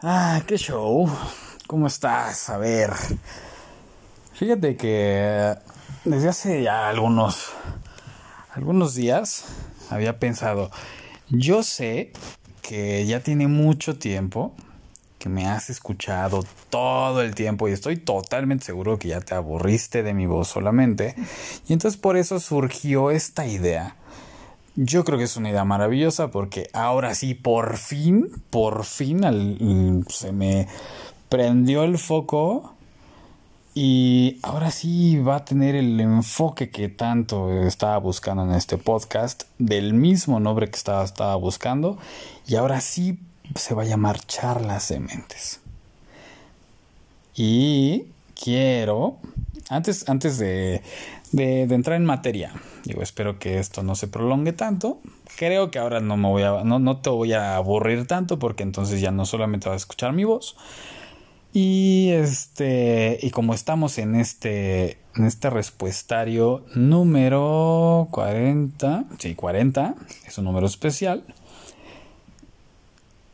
Ah, qué show. ¿Cómo estás? A ver. Fíjate que desde hace ya algunos algunos días había pensado, yo sé que ya tiene mucho tiempo que me has escuchado todo el tiempo y estoy totalmente seguro que ya te aburriste de mi voz solamente. Y entonces por eso surgió esta idea. Yo creo que es una idea maravillosa porque ahora sí, por fin, por fin se me prendió el foco y ahora sí va a tener el enfoque que tanto estaba buscando en este podcast, del mismo nombre que estaba, estaba buscando, y ahora sí se va a llamar Charlas de Mentes. Y quiero, antes, antes de, de, entrar en materia, digo, espero que esto no se prolongue tanto. Creo que ahora no me voy a, no, no te voy a aburrir tanto porque entonces ya no solamente vas a escuchar mi voz. Y este, y como estamos en este, en este respuestario número 40, sí, 40, es un número especial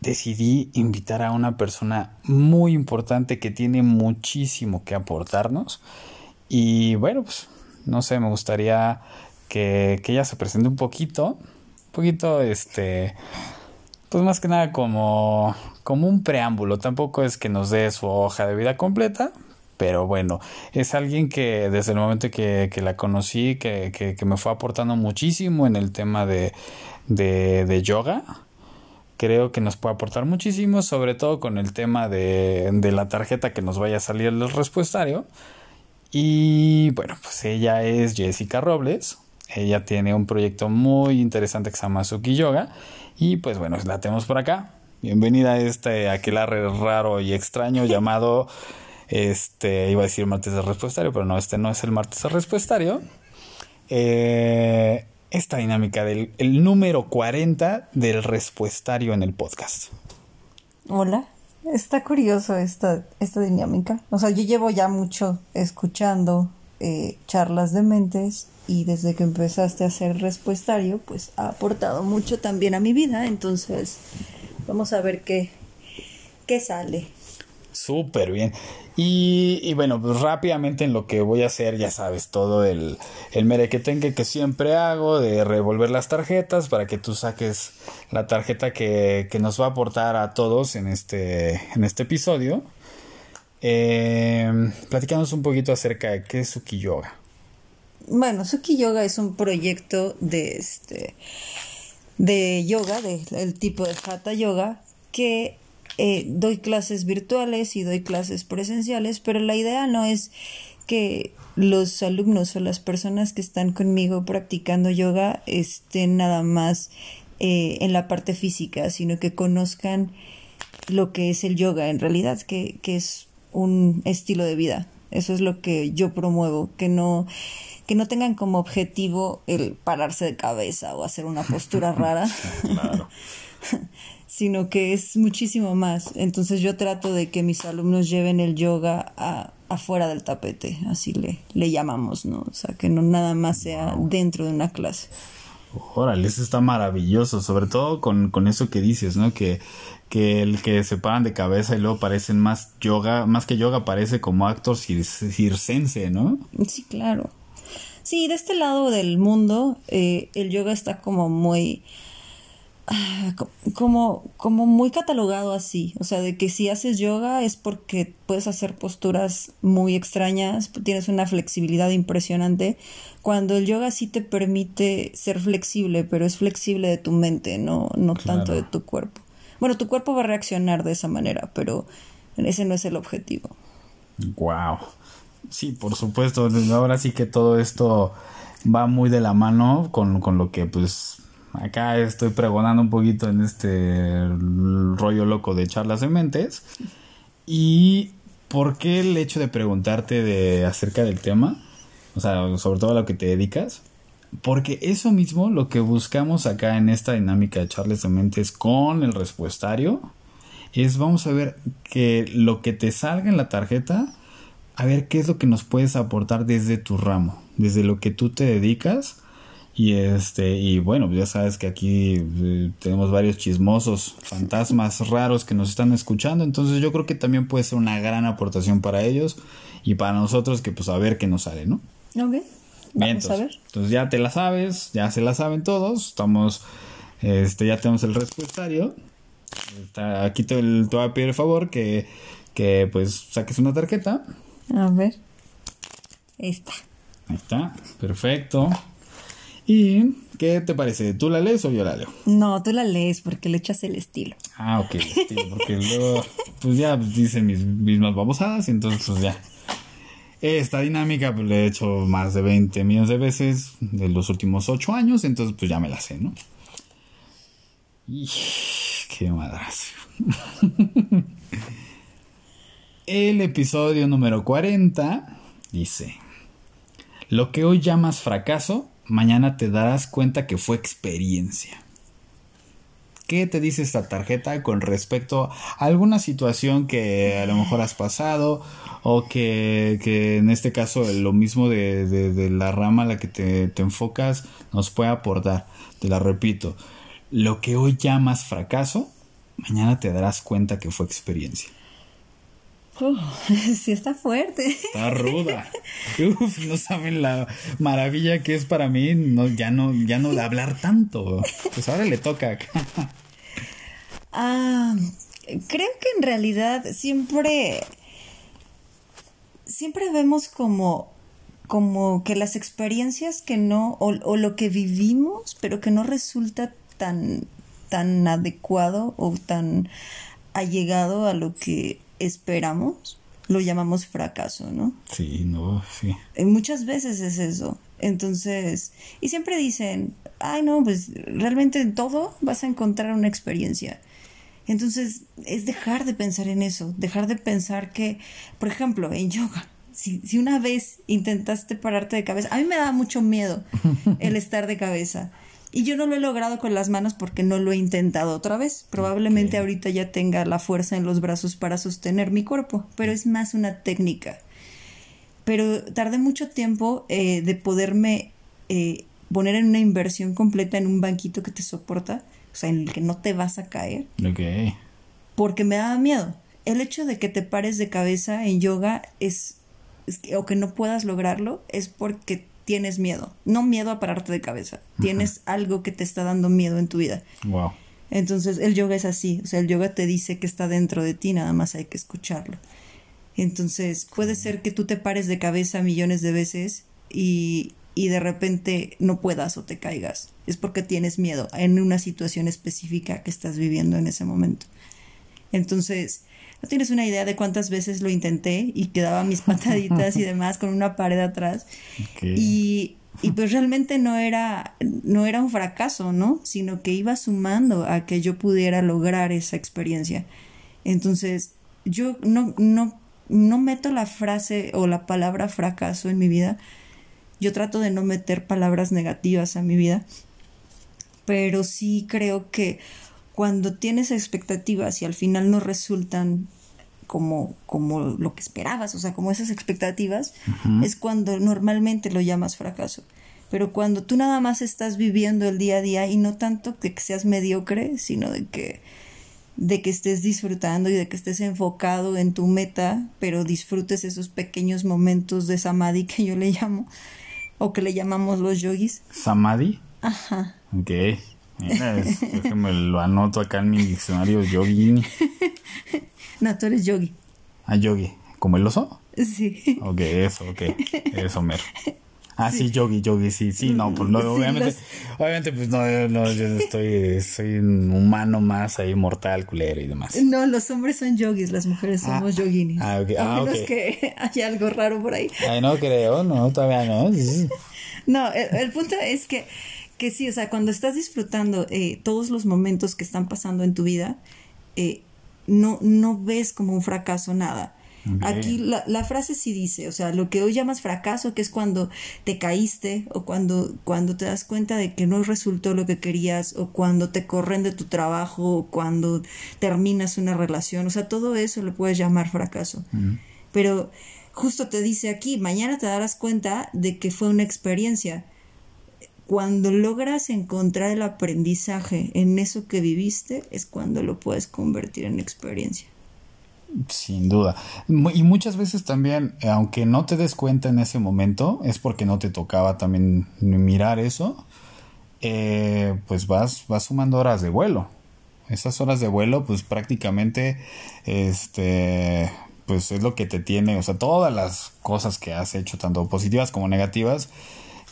decidí invitar a una persona muy importante que tiene muchísimo que aportarnos. Y bueno, pues no sé, me gustaría que, ella se presente un poquito, un poquito, este, pues más que nada como, como un preámbulo. Tampoco es que nos dé su hoja de vida completa, pero bueno, es alguien que desde el momento que, que la conocí, que, que, que, me fue aportando muchísimo en el tema de, de, de yoga creo que nos puede aportar muchísimo, sobre todo con el tema de, de la tarjeta que nos vaya a salir el respuestario. Y bueno, pues ella es Jessica Robles. Ella tiene un proyecto muy interesante que se llama Suki Yoga. Y pues bueno, la tenemos por acá. Bienvenida a este aquelarre raro y extraño llamado. Este, iba a decir martes de respuestario, pero no, este no es el martes de respuestario. Eh, esta dinámica del el número 40 del respuestario en el podcast. Hola, está curioso esta, esta dinámica. O sea, yo llevo ya mucho escuchando eh, charlas de mentes y desde que empezaste a hacer respuestario, pues ha aportado mucho también a mi vida. Entonces, vamos a ver qué, qué sale. Súper bien. Y, bueno, pues rápidamente en lo que voy a hacer, ya sabes, todo el, el merequetengue que siempre hago de revolver las tarjetas para que tú saques la tarjeta que, que nos va a aportar a todos en este, en este episodio. Eh, platicamos un poquito acerca de qué es Suki Yoga. Bueno, Suki Yoga es un proyecto de este de yoga, del tipo de Hatha Yoga, que eh, doy clases virtuales y doy clases presenciales, pero la idea no es que los alumnos o las personas que están conmigo practicando yoga estén nada más eh, en la parte física, sino que conozcan lo que es el yoga en realidad, que, que es un estilo de vida. Eso es lo que yo promuevo, que no, que no tengan como objetivo el pararse de cabeza o hacer una postura rara. Claro. sino que es muchísimo más. Entonces yo trato de que mis alumnos lleven el yoga a, afuera del tapete, así le, le llamamos, ¿no? O sea, que no nada más sea dentro de una clase. Órale, eso está maravilloso, sobre todo con, con eso que dices, ¿no? Que, que el que se paran de cabeza y luego parecen más yoga, más que yoga, parece como actor circense, ¿no? Sí, claro. Sí, de este lado del mundo, eh, el yoga está como muy como, como muy catalogado así, o sea, de que si haces yoga es porque puedes hacer posturas muy extrañas, tienes una flexibilidad impresionante, cuando el yoga sí te permite ser flexible, pero es flexible de tu mente, no, no tanto de tu cuerpo. Bueno, tu cuerpo va a reaccionar de esa manera, pero ese no es el objetivo. Wow. Sí, por supuesto. Ahora sí que todo esto va muy de la mano con, con lo que pues acá estoy pregonando un poquito en este rollo loco de charlas de mentes. Y ¿por qué el hecho de preguntarte de acerca del tema? O sea, sobre todo a lo que te dedicas. Porque eso mismo lo que buscamos acá en esta dinámica de charlas de mentes con el respuestario es vamos a ver que lo que te salga en la tarjeta, a ver qué es lo que nos puedes aportar desde tu ramo, desde lo que tú te dedicas Y este, y bueno, ya sabes que aquí eh, tenemos varios chismosos, fantasmas raros que nos están escuchando, entonces yo creo que también puede ser una gran aportación para ellos y para nosotros que pues a ver qué nos sale, ¿no? Ok. Vamos entonces, a ver. entonces ya te la sabes, ya se la saben todos, estamos, este, ya tenemos el respuestario. Está- aquí te, te voy a pedir el favor que, que pues saques una tarjeta. A ver. Esta. Ahí está, perfecto. ¿Y qué te parece? ¿Tú la lees o yo la leo? No, tú la lees porque le echas el estilo. Ah, ok, sí, porque luego, pues ya dicen mis mismas babosadas y entonces pues ya. Esta dinámica pues le he hecho más de 20 millones de veces de los últimos 8 años, entonces pues ya me la sé, ¿no? Y, qué madrazo. El episodio número 40 dice, lo que hoy llamas fracaso, mañana te darás cuenta que fue experiencia. ¿Qué te dice esta tarjeta con respecto a alguna situación que a lo mejor has pasado o que, que en este caso lo mismo de, de- la rama a la que te, te enfocas nos puede aportar? Te la repito, lo que hoy llamas fracaso, mañana te darás cuenta que fue experiencia. Uh, sí está fuerte. Está ruda. Uf, no saben la maravilla que es para mí no, ya no, ya no de hablar tanto. Pues ahora le toca. Ah, creo que en realidad siempre, siempre vemos como, como que las experiencias que no, o, o lo que vivimos, pero que no resulta tan, tan adecuado o tan allegado a lo que esperamos, lo llamamos fracaso, ¿no? Sí, no, sí. Eh, Muchas veces es eso. Entonces, y siempre dicen, ay no, pues realmente en todo vas a encontrar una experiencia. Entonces, es dejar de pensar en eso, dejar de pensar que, por ejemplo, en yoga, si, si una vez intentaste pararte de cabeza, a mí me da mucho miedo el estar de cabeza. Y yo no lo he logrado con las manos porque no lo he intentado otra vez. Probablemente Ok. ahorita ya tenga la fuerza en los brazos para sostener mi cuerpo, pero es más una técnica pero tardé mucho tiempo eh, de poderme eh, poner en una inversión completa en un banquito que te soporta, o sea, en el que no te vas a caer, Ok. porque me daba miedo. El hecho de que te pares de cabeza en yoga es, es que- o que no puedas lograrlo es porque tienes miedo, no miedo a pararte de cabeza, tienes algo que te está dando miedo en tu vida. Wow. Entonces el yoga es así, o sea, el yoga te dice que está dentro de ti, nada más hay que escucharlo. Entonces puede ser que tú te pares de cabeza millones de veces y, y de repente no puedas o te caigas. Es porque tienes miedo en una situación específica que estás viviendo en ese momento. Entonces, no tienes una idea de cuántas veces lo intenté y quedaba mis pataditas y demás con una pared atrás. Y, y pues realmente no era, no era un fracaso, ¿no? Sino que iba sumando a que yo pudiera lograr esa experiencia. Entonces, yo no, no, no meto la frase o la palabra fracaso en mi vida. Yo trato de no meter palabras negativas a mi vida. Pero sí creo que cuando tienes expectativas y al final no resultan como, como lo que esperabas, o sea, como esas expectativas, es cuando normalmente lo llamas fracaso. Pero cuando tú nada más estás viviendo el día a día y no tanto de que seas mediocre, sino de que de que estés disfrutando y de que estés enfocado en tu meta, pero disfrutes esos pequeños momentos de samadhi que yo le llamo, o que le llamamos los yogis. Samadhi. Ajá. Ok. Mira, es- déjame lo anoto acá en mi diccionario yogini. No, tú eres yogi. Ah, yogi. ¿Como el oso? Sí. Ok, eso, ok. Eso mero. Ah, sí, yogi, yogi, sí, sí, no, pues no, Sí, obviamente, los- obviamente, pues no, yo- no, yo estoy, soy un humano más ahí, mortal, culero y demás. No, los hombres son yogis, las mujeres somos Ah, yoginis. ah, ok, A ah, menos ok. que haya algo raro por ahí. Ay, no creo, no, todavía no. No, el, el punto es que, que sí, o sea, cuando estás disfrutando eh, todos los momentos que están pasando en tu vida, eh, no, no ves como un fracaso nada. Aquí la, la frase sí dice, o sea, lo que hoy llamas fracaso, que es cuando te caíste o cuando, cuando te das cuenta de que no resultó lo que querías o cuando te corren de tu trabajo o cuando terminas una relación, o sea, todo eso lo puedes llamar fracaso. Pero justo te dice aquí, mañana te darás cuenta de que fue una experiencia. Cuando logras encontrar el aprendizaje en eso que viviste, es cuando lo puedes convertir en experiencia. Sin duda. Y muchas veces también, aunque no te des cuenta en ese momento, es porque no te tocaba también mirar eso, eh, pues vas, vas sumando horas de vuelo. Esas horas de vuelo, pues prácticamente, este, pues es lo que te tiene, o sea, todas las cosas que has hecho, tanto positivas como negativas,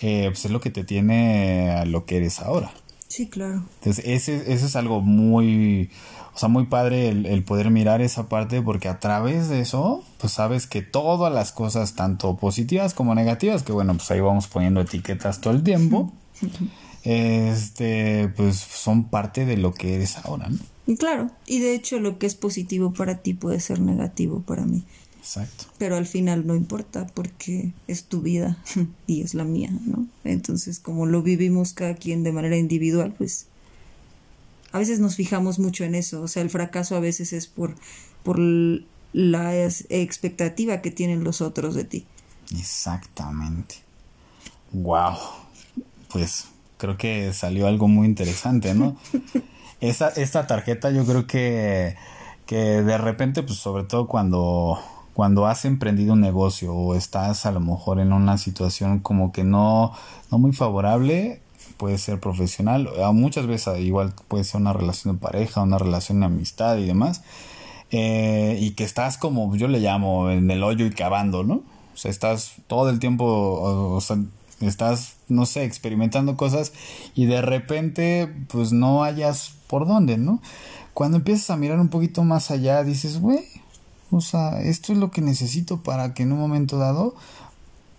eh, pues es lo que te tiene a lo que eres ahora. Sí, claro. Entonces, ese, ese es algo muy, o sea, muy padre el, poder mirar esa parte porque a través de eso, pues sabes que todas las cosas, tanto positivas como negativas, que bueno, pues ahí vamos poniendo etiquetas todo el tiempo, este, pues son parte de lo que eres ahora, ¿no? Claro, y de hecho lo que es positivo para ti puede ser negativo para mí. Exacto. Pero al final no importa porque es tu vida y es la mía, ¿no? Entonces, como lo vivimos cada quien de manera individual, pues a veces nos fijamos mucho en eso, o sea, el fracaso a veces es por, por la expectativa que tienen los otros de ti. Exactamente. Wow. Pues creo que salió algo muy interesante, ¿no? esta, esta tarjeta yo creo que, que de repente, pues sobre todo cuando, cuando has emprendido un negocio o estás a lo mejor en una situación como que no, no muy favorable, puede ser profesional, muchas veces igual puede ser una relación de pareja, una relación de amistad y demás, eh, y que estás como yo le llamo en el hoyo y cavando, ¿no? O sea, estás todo el tiempo, o, sea, estás, no sé, experimentando cosas y de repente, pues no hayas por dónde, ¿no? Cuando empiezas a mirar un poquito más allá, dices, güey, o sea, esto es lo que necesito para que en un momento dado,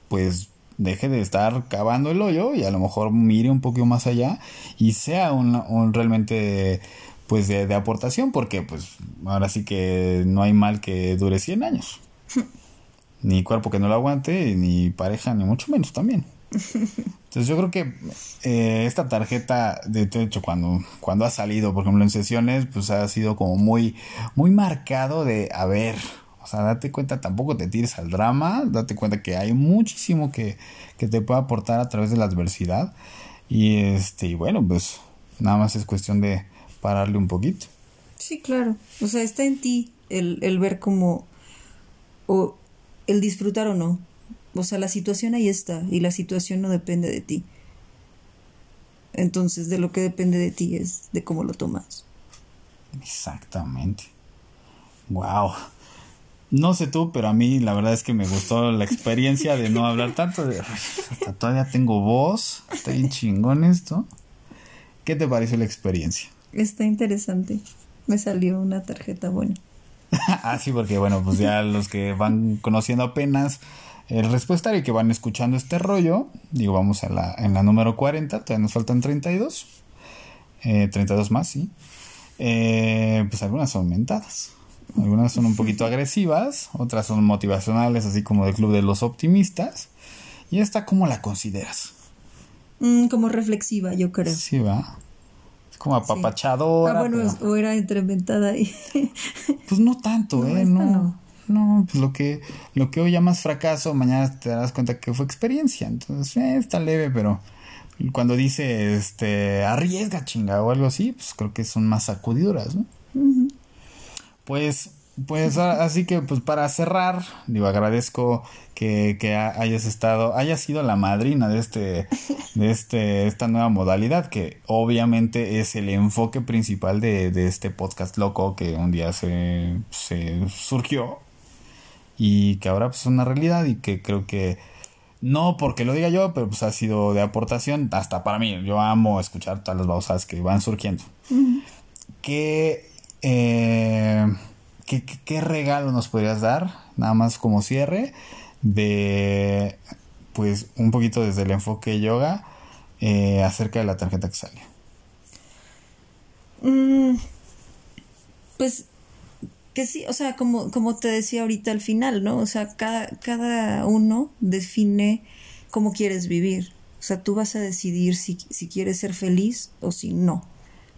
pues deje de estar cavando el hoyo y a lo mejor mire un poquito más allá y sea un, realmente pues de, aportación porque pues ahora sí que no hay mal que dure 100 años. ni cuerpo que no lo aguante, ni pareja, ni mucho menos también. Entonces yo creo que eh, esta tarjeta, de hecho, cuando, cuando ha salido, por ejemplo, en sesiones, pues ha sido como muy, muy marcado de, a ver, o sea, date cuenta, tampoco te tires al drama, date cuenta que hay muchísimo que, que te puede aportar a través de la adversidad. Y este, y bueno, pues nada más es cuestión de pararle un poquito. Sí, claro. O sea, está en ti el, el ver cómo, o el disfrutar o no. O sea, la situación ahí está y la situación no depende de ti. Entonces, de lo que depende de ti es de cómo lo tomas. Exactamente. Wow. No sé tú, pero a mí la verdad es que me gustó la experiencia de no hablar tanto. De, hasta todavía tengo voz. Está bien chingón esto. ¿Qué te pareció la experiencia? Está interesante. Me salió una tarjeta buena. ah, sí, porque bueno, pues ya los que van conociendo apenas el respuesta y que van escuchando este rollo, digo, vamos a la, en la número 40, todavía nos faltan 32. Eh, 32 más, sí. Eh, pues algunas son aumentadas. Algunas son un poquito agresivas, otras son motivacionales, así como del Club de los Optimistas. ¿Y esta cómo la consideras? Mm, como reflexiva, yo creo. Sí, va. Es como apapachadora. Ah, bueno, o era entreventada ahí. pues no tanto, ¿eh? No. no. Pues lo que, lo que hoy llamas fracaso, mañana te darás cuenta que fue experiencia. Entonces, eh, está leve, pero cuando dice, este, arriesga chinga o algo así, pues creo que son más sacudidoras, ¿no? Pues, pues así que pues para cerrar, digo, agradezco que, que hayas estado, hayas sido la madrina de este, de este, esta nueva modalidad, que obviamente es el enfoque principal de, de este podcast loco que un día se, se surgió y que ahora pues es una realidad y que creo que no porque lo diga yo, pero pues ha sido de aportación hasta para mí. Yo amo escuchar todas las bausas que van surgiendo. Que eh, ¿qué, regalo nos podrías dar? Nada más como cierre de, pues, un poquito desde el enfoque yoga eh, acerca de la tarjeta que sale. Mm, pues que sí, o sea, como, como te decía ahorita al final, ¿no? O sea, cada, cada uno define cómo quieres vivir. O sea, tú vas a decidir si, si quieres ser feliz o si no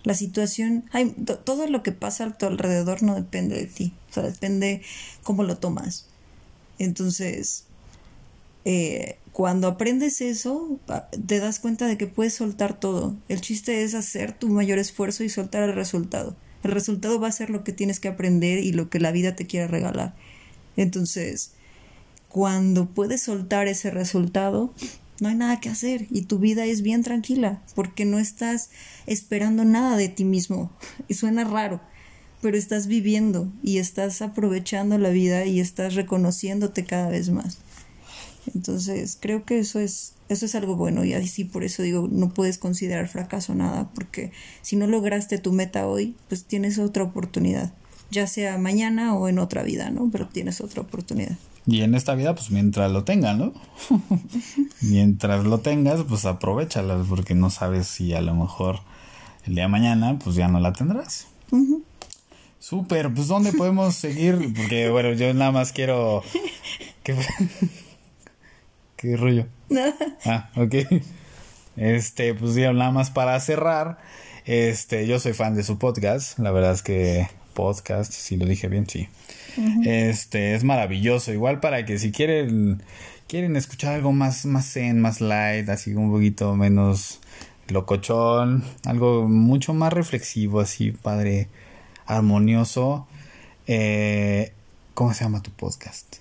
la situación, hay, todo lo que pasa a tu alrededor no depende de ti, o sea, depende cómo lo tomas. Entonces, eh, cuando aprendes eso, te das cuenta de que puedes soltar todo. El chiste es hacer tu mayor esfuerzo y soltar el resultado. El resultado va a ser lo que tienes que aprender y lo que la vida te quiere regalar. Entonces, cuando puedes soltar ese resultado, no hay nada que hacer y tu vida es bien tranquila porque no estás esperando nada de ti mismo. Y suena raro, pero estás viviendo y estás aprovechando la vida y estás reconociéndote cada vez más. Entonces, creo que eso es eso es algo bueno y así por eso digo, no puedes considerar fracaso nada, porque si no lograste tu meta hoy, pues tienes otra oportunidad, ya sea mañana o en otra vida, ¿no? Pero tienes otra oportunidad. Y en esta vida, pues mientras lo tengan, ¿no? mientras lo tengas, pues aprovechala, porque no sabes si a lo mejor el día de mañana, pues ya no la tendrás. Súper, pues ¿dónde podemos seguir? Porque bueno, yo nada más quiero... ¿Qué, ¿Qué rollo? Ah, ok. Este, pues ya nada más para cerrar. Este, yo soy fan de su podcast. La verdad es que podcast, si lo dije bien, sí. Este, es maravilloso. Igual para que si quieren, quieren escuchar algo más, más zen, más light, así un poquito menos locochón, algo mucho más reflexivo, así padre, armonioso. Eh, ¿Cómo se llama tu podcast?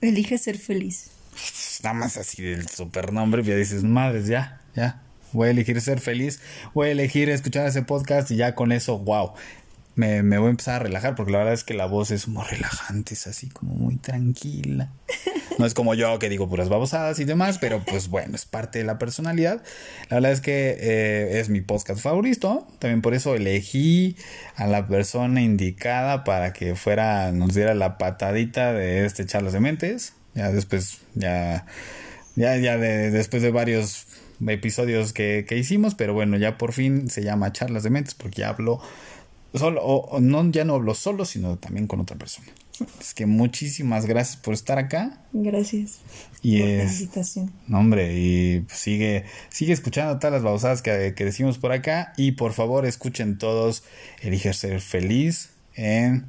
Elige ser feliz nada más así del supernombre, ya dices, madres, ya, ya, voy a elegir ser feliz, voy a elegir escuchar ese podcast y ya con eso, wow, me, me, voy a empezar a relajar porque la verdad es que la voz es muy relajante, es así como muy tranquila. No es como yo que digo puras babosadas y demás, pero pues bueno, es parte de la personalidad. La verdad es que eh, es mi podcast favorito, también por eso elegí a la persona indicada para que fuera, nos diera la patadita de este Charlos de Mentes. Ya después, ya, ya, ya de, después de varios episodios que, que hicimos, pero bueno, ya por fin se llama Charlas de Mentes porque ya hablo solo, o, no, ya no hablo solo, sino también con otra persona. Es que muchísimas gracias por estar acá. Gracias. Y por es, la invitación. No, hombre, y sigue, sigue escuchando todas las babosadas que, que decimos por acá. Y por favor, escuchen todos Elige ser feliz en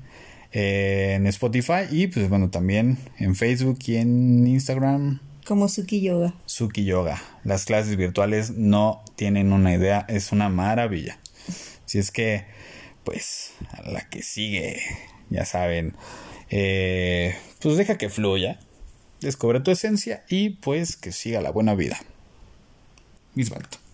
en Spotify y pues bueno también en Facebook y en Instagram. Como Suki Yoga. Suki Yoga. Las clases virtuales no tienen una idea, es una maravilla. Si es que, pues, a la que sigue, ya saben, eh, pues deja que fluya, descubre tu esencia y pues que siga la buena vida. Misbalto.